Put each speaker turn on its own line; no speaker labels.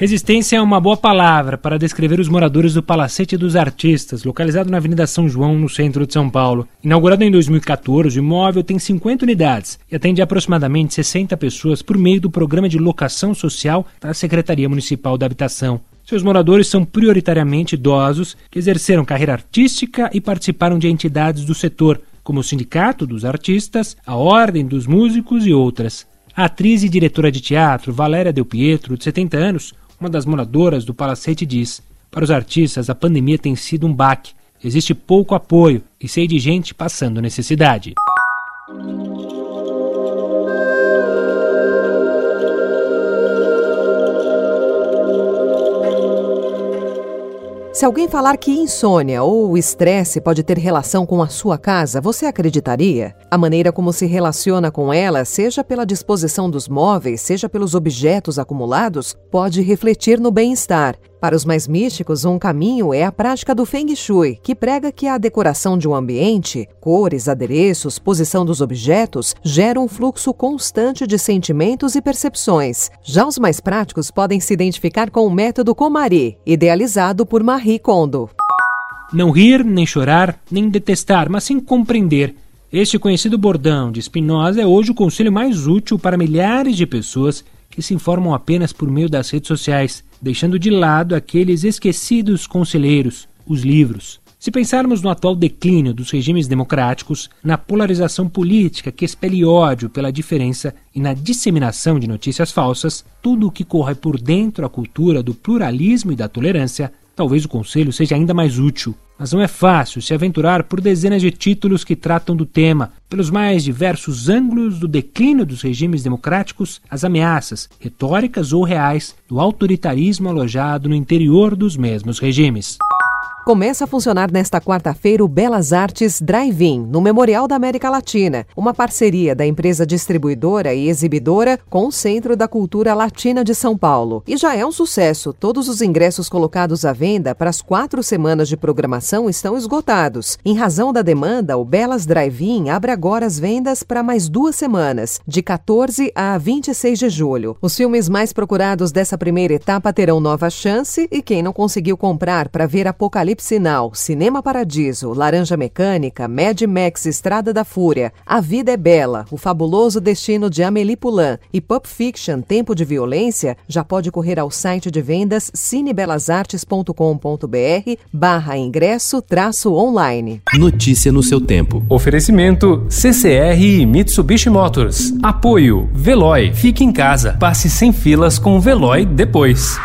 Resistência é uma boa palavra para descrever os moradores do Palacete dos Artistas, localizado na Avenida São João, no centro de São Paulo. Inaugurado em 2014, o imóvel tem 50 unidades e atende aproximadamente 60 pessoas por meio do programa de locação social da Secretaria Municipal da Habitação. Seus moradores são prioritariamente idosos que exerceram carreira artística e participaram de entidades do setor, como o Sindicato dos Artistas, a Ordem dos Músicos e outras. A atriz e diretora de teatro Valéria Del Pietro, de 70 anos, uma das moradoras do palacete diz: Para os artistas, a pandemia tem sido um baque. Existe pouco apoio e sei de gente passando necessidade.
Se alguém falar que insônia ou estresse pode ter relação com a sua casa, você acreditaria? A maneira como se relaciona com ela, seja pela disposição dos móveis, seja pelos objetos acumulados, pode refletir no bem-estar. Para os mais místicos, um caminho é a prática do Feng Shui, que prega que a decoração de um ambiente, cores, adereços, posição dos objetos, gera um fluxo constante de sentimentos e percepções. Já os mais práticos podem se identificar com o método Komari, idealizado por Marie Kondo.
Não rir, nem chorar, nem detestar, mas sim compreender. Este conhecido bordão de Spinoza é hoje o conselho mais útil para milhares de pessoas que se informam apenas por meio das redes sociais, deixando de lado aqueles esquecidos conselheiros, os livros. Se pensarmos no atual declínio dos regimes democráticos, na polarização política que expele ódio pela diferença e na disseminação de notícias falsas, tudo o que corre por dentro a cultura do pluralismo e da tolerância, talvez o conselho seja ainda mais útil. Mas não é fácil se aventurar por dezenas de títulos que tratam do tema, pelos mais diversos ângulos do declínio dos regimes democráticos, as ameaças, retóricas ou reais, do autoritarismo alojado no interior dos mesmos regimes.
Começa a funcionar nesta quarta-feira o Belas Artes Drive-In, no Memorial da América Latina, uma parceria da empresa distribuidora e exibidora com o Centro da Cultura Latina de São Paulo. E já é um sucesso. Todos os ingressos colocados à venda para as quatro semanas de programação estão esgotados. Em razão da demanda, o Belas Drive-In abre agora as vendas para mais duas semanas, de 14 a 26 de julho. Os filmes mais procurados dessa primeira etapa terão nova chance e quem não conseguiu comprar para ver Apocalipse Apocalipse Sinal, Cinema Paradiso, Laranja Mecânica, Mad Max Estrada da Fúria, A Vida é Bela, O Fabuloso Destino de Amélie Poulain e Pulp Fiction Tempo de Violência, já pode correr ao site de vendas cinebelasartes.com.br barra ingresso traço online.
Notícia no seu tempo.
Oferecimento CCR e Mitsubishi Motors. Apoio Veloy. Fique em casa. Passe sem filas com o Veloy depois.